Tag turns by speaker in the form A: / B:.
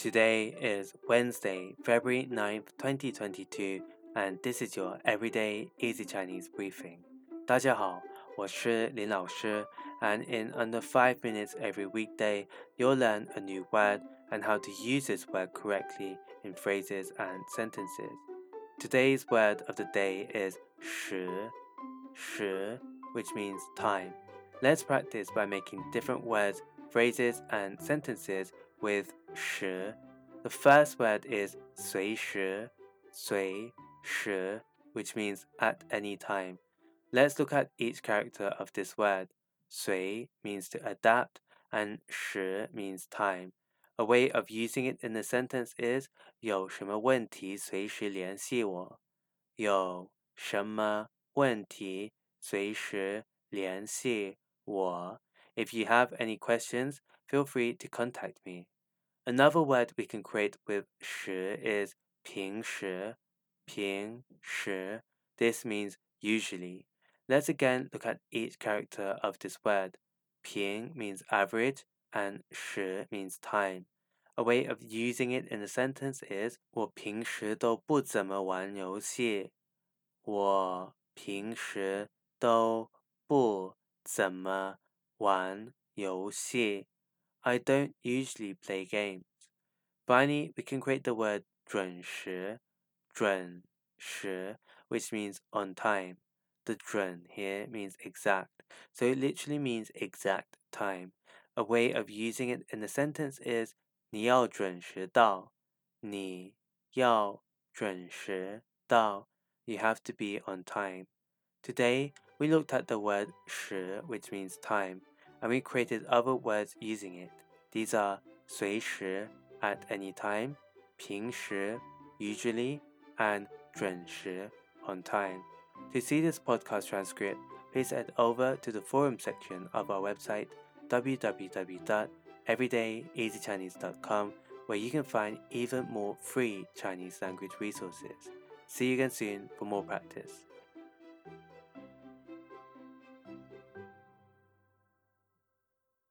A: Today is Wednesday, February 9th, 2022, and this is your everyday easy Chinese briefing. 大家好，我是林老师, and in under 5 minutes every weekday, you'll learn a new word and how to use this word correctly in phrases and sentences. Today's word of the day is 时,时, which means time. Let's practice by making different words, phrases, and sentences with 时. The first word is 随时,随时, which means at any time. Let's look at each character of this word. 随 means to adapt and 时 means time. A way of using it in a sentence is 有什么问题随时联系我。有什么问题随时联系我。If you have any questions, feel free to contact me. Another word we can create with 时 is 平时,平时. This means usually. Let's again look at each character of this word. 平 means average and 时 means time. A way of using it in a sentence is 我平时都不怎么玩游戏。我平时都不怎么 玩游戏。I don't usually play games. Finally, we can create the word 准时,准时, which means on time. The 准 here means exact, so it literally means exact time. A way of using it in a sentence is 你要准时到。你要准时到。You have to be on time. Today, we looked at the word 时, which means time and we created other words using it. These are 随时 at any time, 平时 usually, and 准时 on time. To see this podcast transcript, please head over to the forum section of our website www.everydayeasychinese.com where you can find even more free Chinese language resources. See you again soon for more practice.